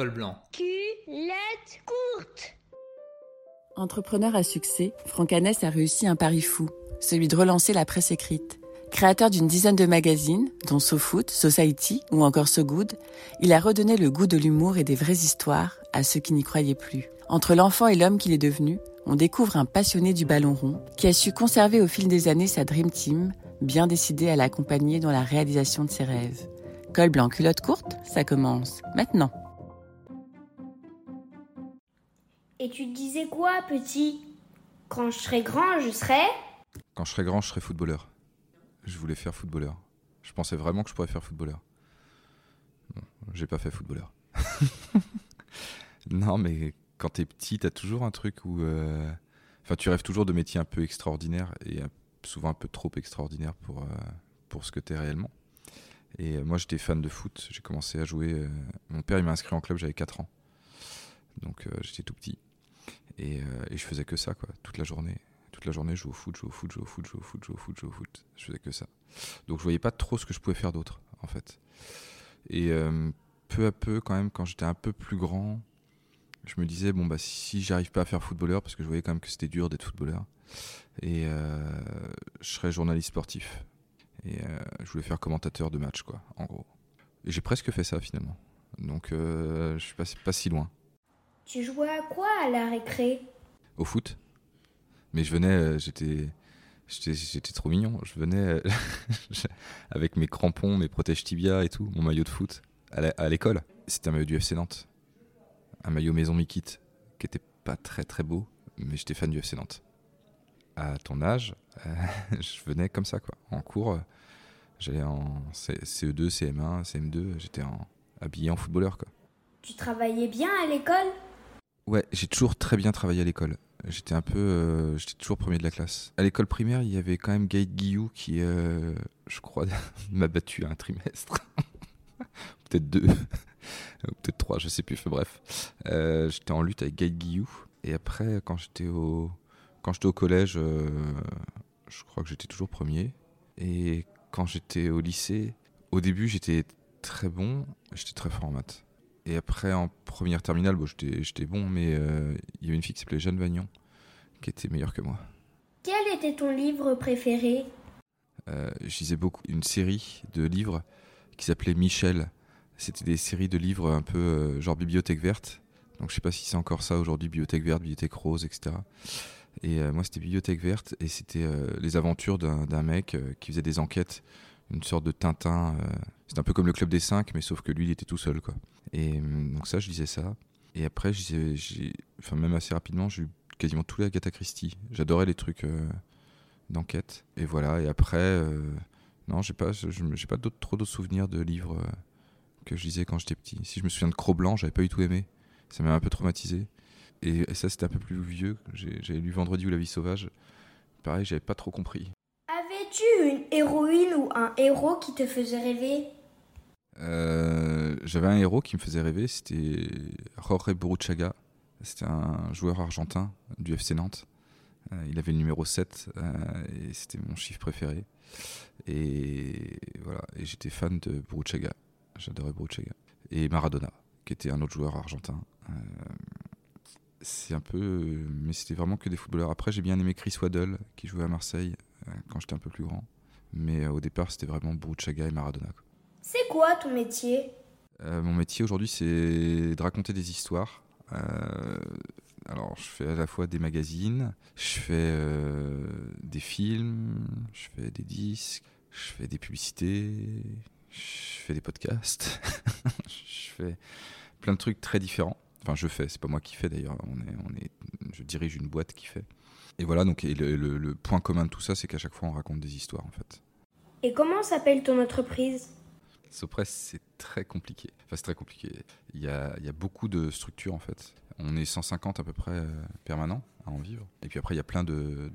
col blanc. Culotte courte. Entrepreneur à succès, Franck Hanès a réussi un pari fou, celui de relancer la presse écrite. Créateur d'une dizaine de magazines, dont SoFoot, Society ou encore So Good, il a redonné le goût de l'humour et des vraies histoires à ceux qui n'y croyaient plus. Entre l'enfant et l'homme qu'il est devenu, on découvre un passionné du ballon rond qui a su conserver au fil des années sa Dream Team, bien décidé à l'accompagner dans la réalisation de ses rêves. Col blanc, culotte courte, ça commence maintenant. Et tu te disais quoi, petit? Quand je serai grand, je serai Quand je serai grand, je serai footballeur. Je voulais faire footballeur. Je pensais vraiment que je pourrais faire footballeur. Bon, j'ai pas fait footballeur. non, mais quand t'es petit, t'as toujours un truc où. euh, Enfin, tu rêves toujours de métiers un peu extraordinaires et un- souvent un peu trop extraordinaires pour, euh, pour ce que t'es réellement. Et euh, moi, j'étais fan de foot. J'ai commencé à jouer. euh, Mon père, il m'a inscrit en club, j'avais 4 ans. Donc, euh, j'étais tout petit. Et, euh, et je faisais que ça, quoi, toute la journée. Toute la journée, je jouais au foot, je jouais au foot, je jouais au foot, je jouais au foot, je jouais au foot, je jouais au foot. Je faisais que ça. Donc, je voyais pas trop ce que je pouvais faire d'autre, en fait. Et euh, peu à peu, quand même, quand j'étais un peu plus grand, je me disais, bon, bah, si j'arrive pas à faire footballeur, parce que je voyais quand même que c'était dur d'être footballeur, et euh, je serais journaliste sportif. Et je voulais faire commentateur de match, quoi, en gros. Et j'ai presque fait ça, finalement. Donc, je suis pas, pas si loin. Tu jouais à quoi à la récré? Au foot. Mais je venais, euh, j'étais. J'étais trop mignon. Je venais euh, avec mes crampons, mes protèges tibia et tout, mon maillot de foot à l'école. C'était un maillot du FC Nantes. Un maillot maison Mikit qui était pas très très beau, mais j'étais fan du FC Nantes. À ton âge, euh, je venais comme ça quoi. En cours, j'allais en C- CE2, CM1, CM2, j'étais en, habillé en footballeur quoi. Tu travaillais bien à l'école? Ouais, j'ai toujours très bien travaillé à l'école. J'étais un peu, euh, j'étais toujours premier de la classe. À l'école primaire, il y avait quand même Gaël Guillou qui, euh, je crois, m'a battu un trimestre, peut-être deux, ou peut-être trois, je sais plus. Enfin, bref, Euh, j'étais en lutte avec Gaël Guillou. Et après, quand j'étais au, quand j'étais au collège, je crois que j'étais toujours premier. Et quand j'étais au lycée, au début, j'étais très bon, j'étais très fort en maths. Et après, en première terminale, bon, j'étais j'étais bon, mais euh, il y avait une fille qui s'appelait Jeanne Vagnon, qui était meilleure que moi. Quel était ton livre préféré? Euh, je lisais beaucoup une série de livres qui s'appelait Michel. C'était des séries de livres un peu euh, genre bibliothèque verte. Donc je sais pas si c'est encore ça aujourd'hui, bibliothèque verte, bibliothèque rose, etc. Et euh, moi c'était bibliothèque verte et c'était les aventures d'un mec qui faisait des enquêtes, une sorte de Tintin. C'était un peu comme le club des cinq, mais sauf que lui il était tout seul quoi. Et euh, donc ça je lisais ça. Et après j'ai, enfin même assez rapidement, j'ai eu quasiment tous les Agatha Christie. J'adorais les trucs. euh, d'enquête. Et voilà. Et après, euh, non, j'ai pas, j'ai pas trop d'autres souvenirs de livres euh, que je lisais quand j'étais petit. Si je me souviens de Cro-Blanc, j'avais pas eu tout aimé. Ça m'a un peu traumatisé. Et, et ça, c'était un peu plus vieux. J'avais lu Vendredi ou La vie sauvage. Pareil, j'avais pas trop compris. Avais-tu une héroïne ou un héros qui te faisait rêver? Euh, j'avais un héros qui me faisait rêver, c'était Jorge Buruchaga. C'était un joueur argentin du FC Nantes. Euh, il avait le numéro 7 euh, et c'était mon chiffre préféré. Et voilà, et j'étais fan de Buruchaga. J'adorais Buruchaga. Et Maradona, qui était un autre joueur argentin. C'est un peu. Mais c'était vraiment que des footballeurs. Après, j'ai bien aimé Chris Waddle, qui jouait à Marseille quand j'étais un peu plus grand. Mais au départ, c'était vraiment Buruchaga et Maradona. C'est quoi ton métier? Euh, mon métier aujourd'hui, c'est de raconter des histoires. Euh, alors, je fais à la fois des magazines, je fais euh, des films, je fais des disques, je fais des publicités, je fais des podcasts, je fais plein de trucs très différents. Enfin, je fais, c'est pas moi qui fais d'ailleurs. On est, on est, je dirige une boîte qui fait. Et voilà, donc et le, le- le point commun de tout ça, c'est qu'à chaque fois, on raconte des histoires en fait. Et comment s'appelle ton entreprise? Sopress, c'est très compliqué. Enfin, c'est très compliqué. Il y, a, beaucoup de structures en fait. On est 150 à peu près euh, permanents à en vivre. Et puis après, il y a plein de,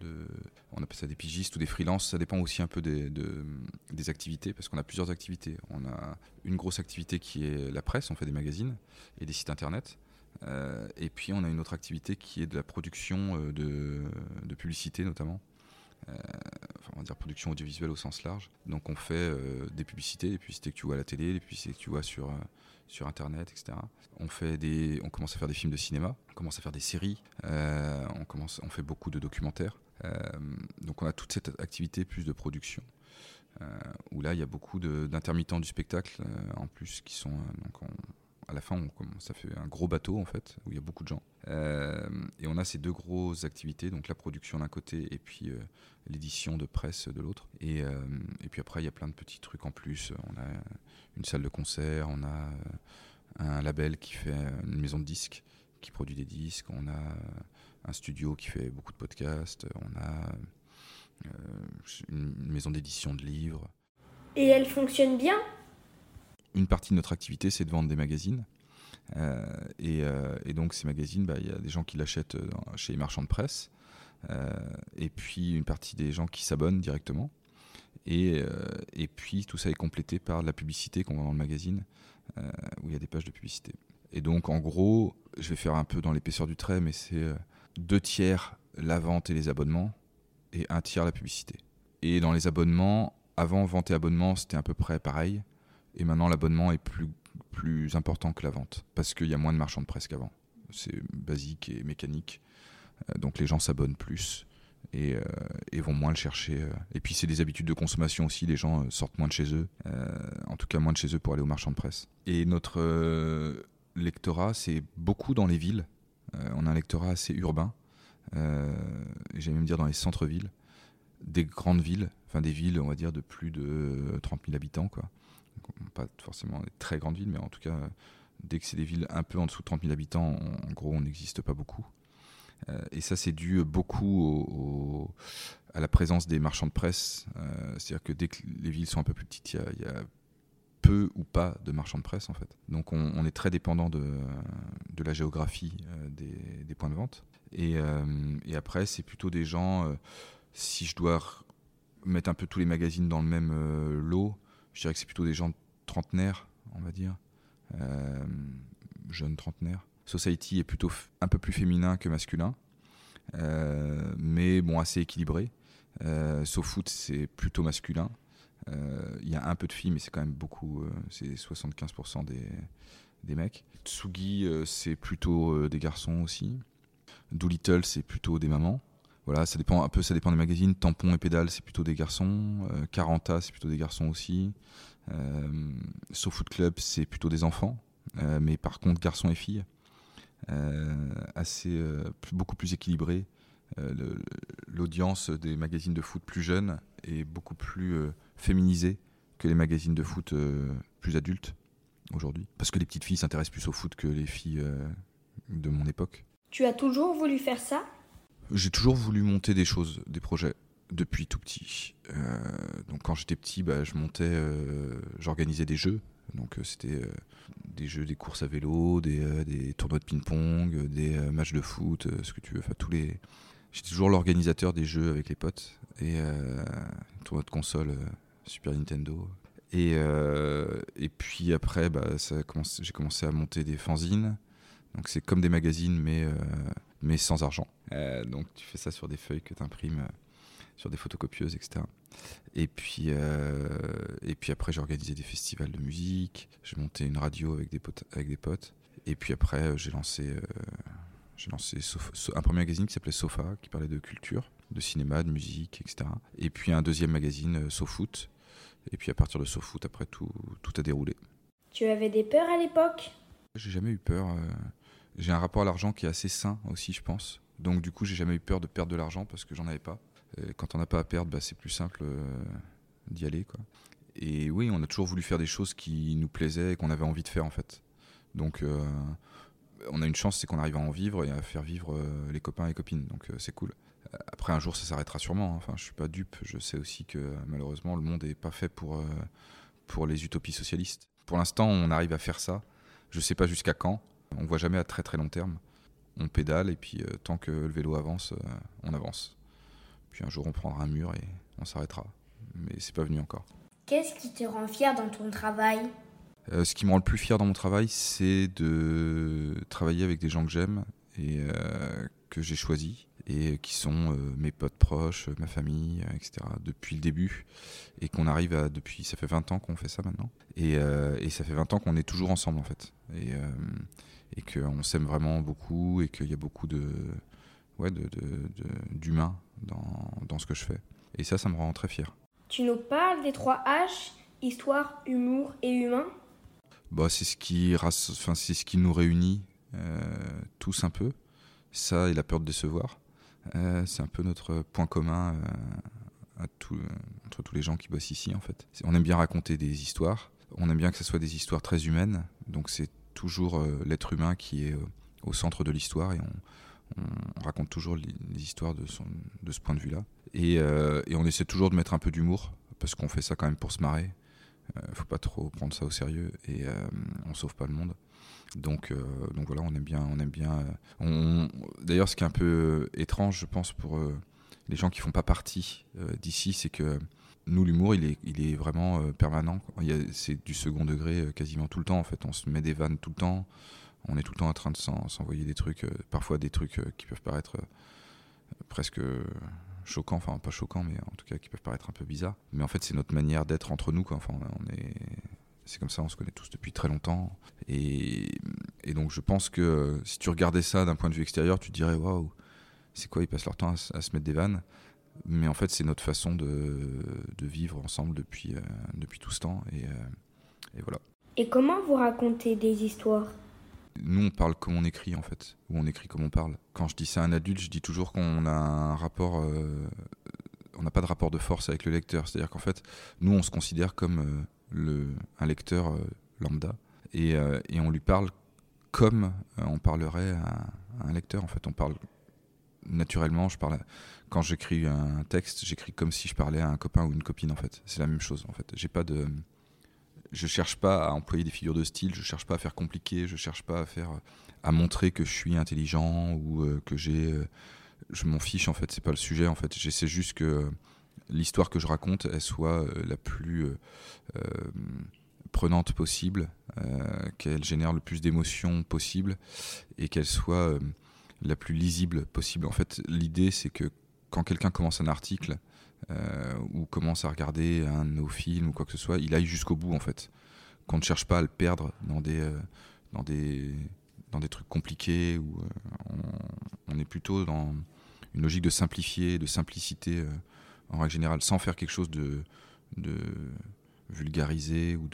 On appelle ça des pigistes ou des freelances. Ça dépend aussi un peu des, de- des activités parce qu'on a plusieurs activités. On a une grosse activité qui est la presse. On fait des magazines et des sites internet. Euh, et puis on a une autre activité qui est de la production euh, de publicité notamment. On va dire production audiovisuelle au sens large. Donc on fait des publicités, des publicités que tu vois à la télé, des publicités que tu vois sur, sur Internet, etc. On, fait des, on commence à faire des films de cinéma, on commence à faire des séries, on, commence, on fait beaucoup de documentaires. donc on a toute cette activité plus de production. où là il y a beaucoup d'intermittents du spectacle en plus qui sont donc à la fin, ça fait un gros bateau en fait, où il y a beaucoup de gens. Euh, et on a ces deux grosses activités, donc la production d'un côté et puis euh, l'édition de presse de l'autre. Et, euh, et, puis après, il y a plein de petits trucs en plus. On a une salle de concert, on a un label qui fait une maison de disques, qui produit des disques, on a un studio qui fait beaucoup de podcasts, on a une maison d'édition de livres. Et elle fonctionne bien? Une partie de notre activité, c'est de vendre des magazines. Euh, euh, et, donc ces magazines, bah, il y a des gens qui l'achètent euh, chez les marchands de presse, et puis une partie des gens qui s'abonnent directement. Et, et, puis tout ça est complété par la publicité qu'on vend dans le magazine, où il y a des pages de publicité. Et donc en gros, je vais faire un peu dans l'épaisseur du trait, mais c'est deux tiers la vente et les abonnements, et un tiers la publicité. Et dans les abonnements, avant vente et abonnement, c'était à peu près pareil. Et maintenant, l'abonnement est plus, plus important que la vente parce qu'il y a moins de marchands de presse qu'avant. C'est basique et mécanique. Euh, donc les gens s'abonnent plus et, euh, vont moins le chercher. Euh. Et puis c'est des habitudes de consommation aussi. Les gens sortent moins de chez eux, en tout cas moins de chez eux pour aller aux marchands de presse. Et notre lectorat, c'est beaucoup dans les villes. on a un lectorat assez urbain. J'aime même dire dans les centres-villes, des grandes villes, enfin des villes, on va dire, de plus de 30 000 habitants, quoi pas forcément des très grandes villes, mais en tout cas, dès que c'est des villes un peu en dessous de 30 000 habitants, en gros, on n'existe pas beaucoup. Euh, et ça, c'est dû beaucoup à la présence des marchands de presse. Euh, c'est-à-dire que dès que les villes sont un peu plus petites, il y, a peu ou pas de marchands de presse en fait. Donc on, est très dépendant de, la géographie euh, des, points de vente. Et après, c'est plutôt des gens, si je dois mettre un peu tous les magazines dans le même lot, je dirais que c'est plutôt des gens trentenaires, on va dire, euh, jeunes trentenaires. Society est plutôt un peu plus féminin que masculin, euh, mais bon, assez équilibré. Euh, c'est plutôt masculin. Euh, il y a un peu de filles, mais c'est quand même beaucoup, c'est 75% des, des mecs. Tsugi, c'est plutôt des garçons aussi. Doolittle, c'est plutôt des mamans. Voilà, ça dépend un peu, ça dépend des magazines. Tampon et Pédale, c'est plutôt des garçons. Euh, Caranta, c'est plutôt des garçons aussi. Euh, Foot Club, c'est plutôt des enfants, euh, mais par contre garçons et filles, euh, assez beaucoup plus équilibré. L'audience des magazines de foot plus jeunes est beaucoup plus féminisée que les magazines de foot plus adultes aujourd'hui, parce que les petites filles s'intéressent plus au foot que les filles de mon époque. Tu as toujours voulu faire ça? J'ai toujours voulu monter des choses, des projets depuis tout petit. Euh, donc quand j'étais petit, bah, je montais, euh, j'organisais des jeux. Donc euh, c'était des jeux, des courses à vélo, des, tournois de ping-pong, des matchs de foot, ce que tu veux. Enfin tous les. J'étais toujours l'organisateur des jeux avec les potes et tournois de console, Super Nintendo. Et, et puis après, bah, j'ai commencé à monter des fanzines. Donc c'est comme des magazines, mais mais sans argent. Euh, donc tu fais ça sur des feuilles que tu imprimes euh, sur des photocopieuses, etc. Et puis, euh, et puis après, j'ai organisé des festivals de musique, j'ai monté une radio avec des potes. Avec des potes et puis après, j'ai lancé, j'ai lancé un premier magazine qui s'appelait Sofa, qui parlait de culture, de cinéma, de musique, etc. Et puis un deuxième magazine, SoFoot. Et puis à partir de SoFoot, après, tout, tout a déroulé. Tu avais des peurs à l'époque? J'ai jamais eu peur j'ai un rapport à l'argent qui est assez sain aussi, je pense. Donc du coup, j'ai jamais eu peur de perdre de l'argent parce que j'en avais pas. Quand on n'a pas à perdre, bah, c'est plus simple euh, d'y aller. Et oui, on a toujours voulu faire des choses qui nous plaisaient et qu'on avait envie de faire en fait. Donc euh, on a une chance, c'est qu'on arrive à en vivre et à faire vivre euh, les copains et copines. Donc c'est cool. Après un jour, ça s'arrêtera sûrement. Hein. Enfin, je suis pas dupe. Je sais aussi que malheureusement, le monde n'est pas fait pour pour les utopies socialistes. Pour l'instant, on arrive à faire ça. Je sais pas jusqu'à quand. On voit jamais à très très long terme. On pédale et puis euh, tant que le vélo avance, euh, on avance. Puis un jour on prendra un mur et on s'arrêtera. Mais c'est pas venu encore. Qu'est-ce qui te rend fier dans ton travail? Euh, Ce qui me rend le plus fier dans mon travail, c'est de travailler avec des gens que j'aime et que j'ai choisis et qui sont mes potes proches, ma famille, etc. depuis le début et qu'on arrive à depuis ça fait 20 ans qu'on fait ça maintenant et, et ça fait 20 ans qu'on est toujours ensemble en fait et, et qu'on s'aime vraiment beaucoup et qu'il y a beaucoup de ouais de, d'humain dans, dans ce que je fais. Et ça ça me rend très fier. Tu nous parles des trois H, histoire, humour et humain? Bah, c'est ce qui enfin, ce qui nous réunit euh, tous un peu. Ça et la peur de décevoir. Euh, c'est un peu notre point commun euh, à tout, entre tous les gens qui bossent ici en fait. On aime bien raconter des histoires. On aime bien que ce soit des histoires très humaines. Donc c'est toujours l'être humain qui est au centre de l'histoire et on, on, raconte toujours les, histoires de, ce point de vue là et, on essaie toujours de mettre un peu d'humour parce qu'on fait ça quand même pour se marrer euh, faut pas trop prendre ça au sérieux et euh, on sauve pas le monde. Donc, euh, voilà, on aime bien, on aime bien. D'ailleurs, ce qui est un peu étrange, je pense, pour les gens qui font pas partie d'ici, c'est que nous, l'humour, il est, il est vraiment permanent. C'est du second degré quasiment tout le temps. En fait, on se met des vannes tout le temps. On est tout le temps en train de s'envoyer des trucs, parfois des trucs qui peuvent paraître presque choquants, enfin pas choquants, mais en tout cas qui peuvent paraître un peu bizarres. Mais en fait, c'est notre manière d'être entre nous. Quoi. Enfin, on est, c'est comme ça, on se connaît tous depuis très longtemps. Et, et donc, je pense que si tu regardais ça d'un point de vue extérieur, tu te dirais waouh, c'est quoi Ils passent leur temps à, se mettre des vannes. Mais en fait, c'est notre façon de, de, vivre ensemble depuis, euh, depuis tout ce temps. Et, euh, et voilà. Et comment vous racontez des histoires? Nous, on parle comme on écrit en fait, ou on écrit comme on parle. Quand je dis ça à un adulte, je dis toujours qu'on a un rapport, euh, on n'a pas de rapport de force avec le lecteur. C'est-à-dire qu'en fait, nous, on se considère comme le, un lecteur lambda, et, et, on lui parle comme on parlerait à, un lecteur. En fait, on parle naturellement. Je parle quand j'écris un texte, j'écris comme si je parlais à un copain ou une copine. En fait, c'est la même chose. En fait, j'ai pas de je cherche pas à employer des figures de style, je cherche pas à faire compliqué, je cherche pas à faire à montrer que je suis intelligent ou euh, que j'ai euh, je m'en fiche en fait, c'est pas le sujet en fait, j'essaie juste que l'histoire que je raconte elle soit euh, la plus prenante possible, qu'elle génère le plus d'émotions possible et qu'elle soit la plus lisible possible. En fait, l'idée c'est que quand quelqu'un commence un article, euh, ou commence à regarder un de nos films ou quoi que ce soit, il aille jusqu'au bout en fait. Qu'on ne cherche pas à le perdre dans des, euh, dans des, dans des trucs compliqués, ou euh, on, est plutôt dans une logique de simplifier, de simplicité en règle générale, sans faire quelque chose de, vulgarisé ou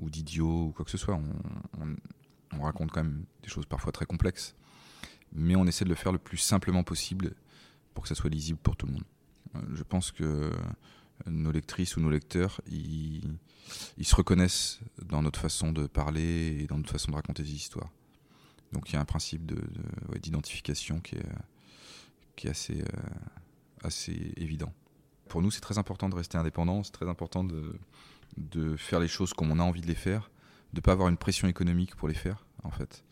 ou d'idiot ou quoi que ce soit. On, raconte quand même des choses parfois très complexes, mais on essaie de le faire le plus simplement possible pour que ça soit lisible pour tout le monde je pense que nos lectrices ou nos lecteurs, ils, se reconnaissent dans notre façon de parler et dans notre façon de raconter des histoires. Donc il y a un principe d'identification de, qui, est, euh, assez évident. Pour nous, c'est très important de rester indépendant, c'est très important de faire les choses comme on a envie de les faire, de ne pas avoir une pression économique pour les faire, en fait.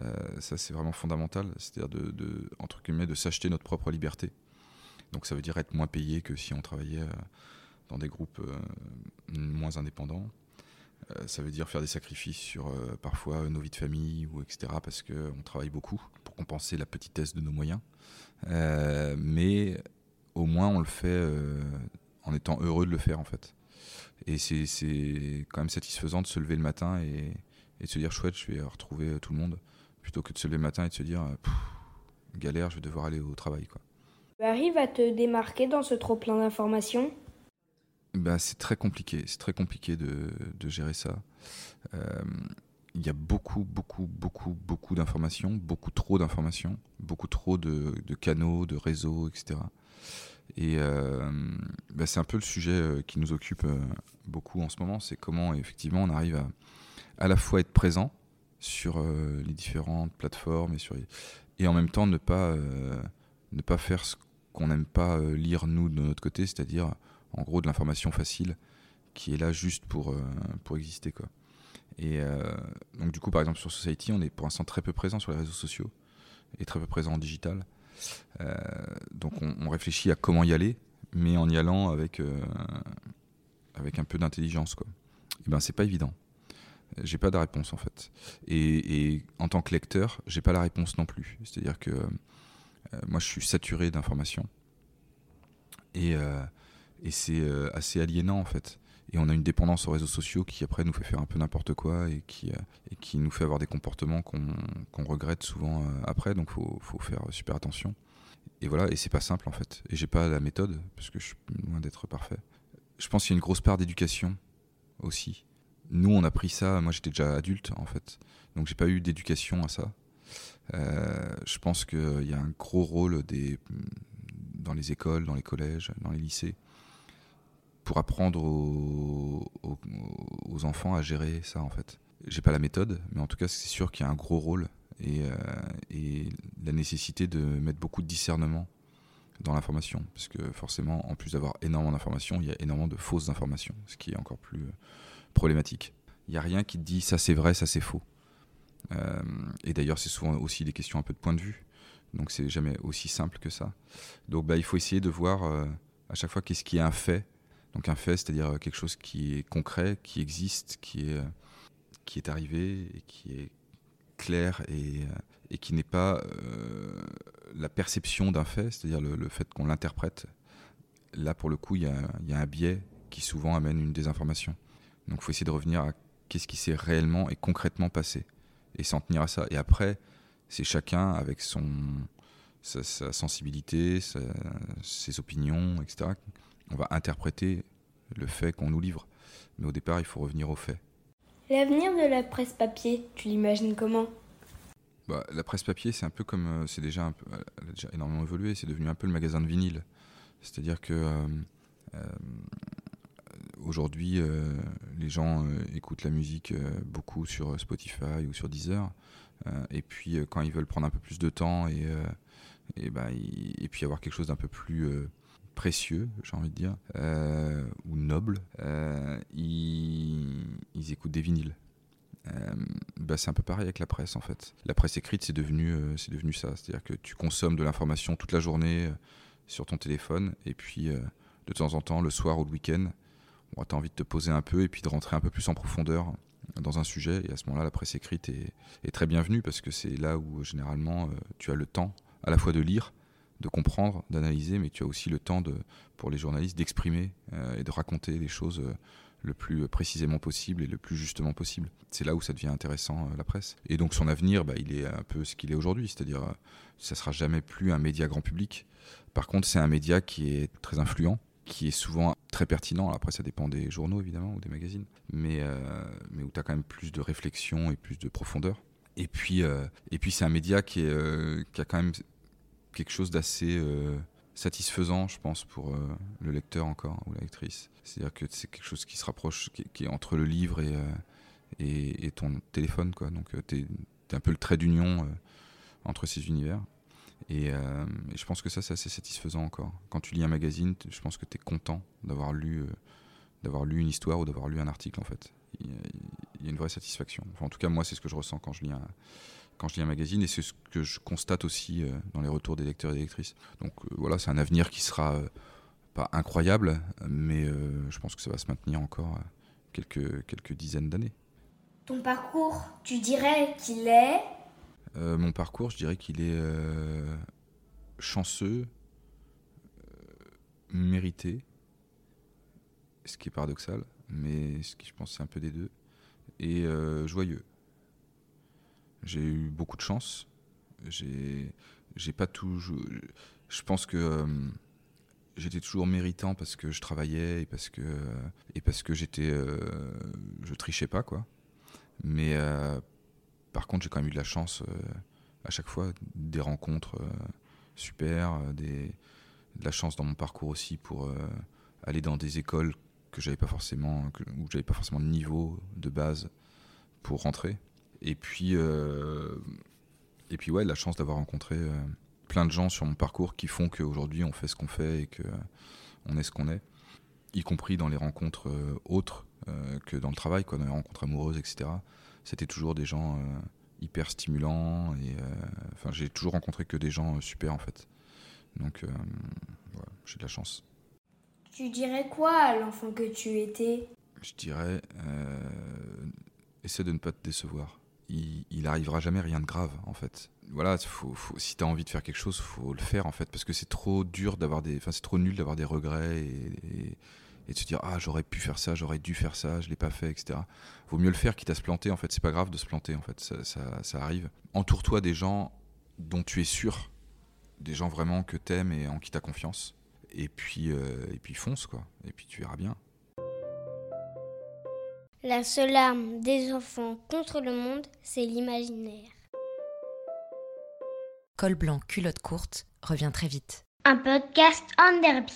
Euh, ça, c'est vraiment fondamental, c'est-à-dire de, entre guillemets, de s'acheter notre propre liberté. Donc ça veut dire être moins payé que si on travaillait euh, dans des groupes euh, moins indépendants. Ça veut dire faire des sacrifices sur parfois nos vies de famille ou etc. parce qu'on travaille beaucoup pour compenser la petitesse de nos moyens. mais au moins on le fait en étant heureux de le faire en fait. Et c'est quand même satisfaisant de se lever le matin et, de se dire chouette, je vais retrouver tout le monde, plutôt que de se lever le matin et de se dire galère, je vais devoir aller au travail. Quoi. Tu arrives à te démarquer dans ce trop plein d'informations? Bah, C'est très compliqué, c'est très compliqué de, de gérer ça. Euh, il y a beaucoup, beaucoup, beaucoup, beaucoup d'informations, beaucoup trop d'informations, beaucoup trop de, de, canaux, de réseaux, etc. Et euh, bah, c'est un peu le sujet euh, qui nous occupe beaucoup en ce moment, c'est comment effectivement on arrive à à la fois être présent sur les différentes plateformes et, en même temps ne pas, ne pas faire ce qu'on n'aime pas euh, lire nous de notre côté, c'est-à-dire en gros de l'information facile qui est là juste pour, euh, pour exister. Quoi. Et euh, donc du coup, par exemple, sur Society, on est pour l'instant très peu présent sur les réseaux sociaux et très peu présent en digital. Donc on, réfléchit à comment y aller, mais en y allant avec, avec un peu d'intelligence. Quoi. Et ben c'est pas évident. J'ai pas de réponse en fait. Et, en tant que lecteur, j'ai pas la réponse non plus. C'est-à-dire que moi, je suis saturé d'informations. Et, et c'est assez aliénant, en fait et on a une dépendance aux réseaux sociaux qui après nous fait faire un peu n'importe quoi et qui, et qui nous fait avoir des comportements qu'on regrette souvent après, donc faut, faut faire super attention. Et voilà, et c'est pas simple en fait. Et j'ai pas la méthode, parce que je suis loin d'être parfait. Je pense qu'il y a une grosse part d'éducation aussi. Nous, on a pris ça, moi j'étais déjà adulte en fait, donc j'ai pas eu d'éducation à ça. Euh, je pense qu'il y a un gros rôle des, dans les écoles, dans les collèges, dans les lycées, pour apprendre aux, enfants à gérer ça en fait. J'ai pas la méthode, mais en tout cas c'est sûr qu'il y a un gros rôle euh, et, la nécessité de mettre beaucoup de discernement dans l'information, parce que forcément, en plus d'avoir énormément d'informations, il y a énormément de fausses informations, ce qui est encore plus euh, problématique. Il n'y a rien qui te dit ça c'est vrai, ça c'est faux. Euh, et d'ailleurs, c'est souvent aussi des questions un peu de point de vue, donc c'est jamais aussi simple que ça. Donc bah, il faut essayer de voir à chaque fois qu'est-ce qui est un fait. Donc un fait, c'est-à-dire quelque chose qui est concret, qui existe, qui est, qui est arrivé et qui est clair et, et qui n'est pas euh, la perception d'un fait, c'est-à-dire le, fait qu'on l'interprète. Là, pour le coup, il y, y a, un biais qui souvent amène une désinformation. Donc il faut essayer de revenir à qu'est-ce qui s'est réellement et concrètement passé et s'en tenir à ça. Et après, c'est chacun avec son, sa, sensibilité, ses opinions, etc. On va interpréter le fait qu'on nous livre. Mais au départ, il faut revenir aux faits. L'avenir de la presse papier, tu l'imagines comment? Bah, La presse papier, c'est un peu comme. Euh, c'est déjà, un peu, elle a déjà énormément évolué, c'est devenu un peu le magasin de vinyle. C'est-à-dire que. Euh, euh, aujourd'hui, les gens écoutent la musique beaucoup sur Spotify ou sur Deezer. et puis, quand ils veulent prendre un peu plus de temps et, et, bah, et puis avoir quelque chose d'un peu plus précieux, j'ai envie de dire, euh, ou nobles, euh, ils, écoutent des vinyles. Euh, bah c'est un peu pareil avec la presse en fait. La presse écrite, c'est devenu, c'est devenu ça. C'est-à-dire que tu consommes de l'information toute la journée sur ton téléphone, et puis de temps en temps, le soir ou le week-end, tu as envie de te poser un peu et puis de rentrer un peu plus en profondeur dans un sujet. Et à ce moment-là, la presse écrite est, est très bienvenue parce que c'est là où généralement tu as le temps à la fois de lire, de comprendre, d'analyser, mais tu as aussi le temps pour les journalistes d'exprimer euh, et de raconter les choses euh, le plus précisément possible et le plus justement possible. C'est là où ça devient intéressant, euh, la presse. Et donc son avenir, bah, il est un peu ce qu'il est aujourd'hui, c'est-à-dire ça sera jamais plus un média grand public. Par contre, c'est un média qui est très influent, qui est souvent très pertinent. Après, ça dépend des journaux, évidemment, ou des magazines, mais, mais où tu as quand même plus de réflexion et plus de profondeur. Et puis, et puis c'est un média qui a quand même quelque chose d'assez euh, satisfaisant, je pense, pour euh, le lecteur encore, ou la lectrice. C'est-à-dire que c'est quelque chose qui se rapproche, qui, est entre le livre et, euh, ton téléphone, quoi. Donc, tu es, un peu le trait d'union entre ces univers. Et, je pense que ça, c'est assez satisfaisant encore. Quand tu lis un magazine, je pense que tu es content d'avoir lu, d'avoir lu une histoire ou d'avoir lu un article, en fait. Il y, a une vraie satisfaction. En tout cas, moi, c'est ce que je ressens quand je lis un, quand je lis un magazine et c'est ce que je constate aussi euh, dans les retours des lecteurs et des lectrices. Donc euh, voilà, c'est un avenir qui sera euh, pas incroyable, mais je pense que ça va se maintenir encore quelques, quelques dizaines d'années. Ton parcours, tu dirais qu'il est? Mon parcours, je dirais qu'il est chanceux, mérité, ce qui est paradoxal, mais ce qui je pense c'est un peu des deux, et joyeux. J'ai eu beaucoup de chance. J'ai, pas tout. Je, pense que euh, j'étais toujours méritant parce que je travaillais et parce que et parce que j'étais, euh, je trichais pas quoi. Mais euh, par contre, j'ai quand même eu de la chance à chaque fois, des rencontres super, de la chance dans mon parcours aussi pour aller dans des écoles que j'avais pas forcément, où j'avais pas forcément de niveau de base pour rentrer. Et puis, euh, et puis ouais, la chance d'avoir rencontré euh, plein de gens sur mon parcours qui font qu'aujourd'hui on fait ce qu'on fait et que on est ce qu'on est, y compris dans les rencontres euh, autres que dans le travail, quoi, dans les rencontres amoureuses, etc. C'était toujours des gens hyper stimulants et enfin j'ai toujours rencontré que des gens super en fait. Donc j'ai de la chance. Tu dirais quoi à l'enfant que tu étais? Je dirais essaie de ne pas te décevoir il, il arrivera jamais rien de grave en fait. Voilà, faut, faut, si t'as envie de faire quelque chose, faut le faire en fait, parce que c'est trop dur d'avoir des, enfin c'est trop nul d'avoir des regrets et, de se dire ah j'aurais pu faire ça, j'aurais dû faire ça, je l'ai pas fait, etc. Vaut mieux le faire quitte à se planter en fait. C'est pas grave de se planter en fait, ça arrive. Entoure-toi des gens dont tu es sûr, des gens vraiment que t'aimes et en qui t'as confiance. Et puis euh, et puis fonce quoi. Et puis tu verras bien. La seule arme des enfants contre le monde, c'est l'imaginaire. Col blanc, culotte courte revient très vite. Un podcast en derby.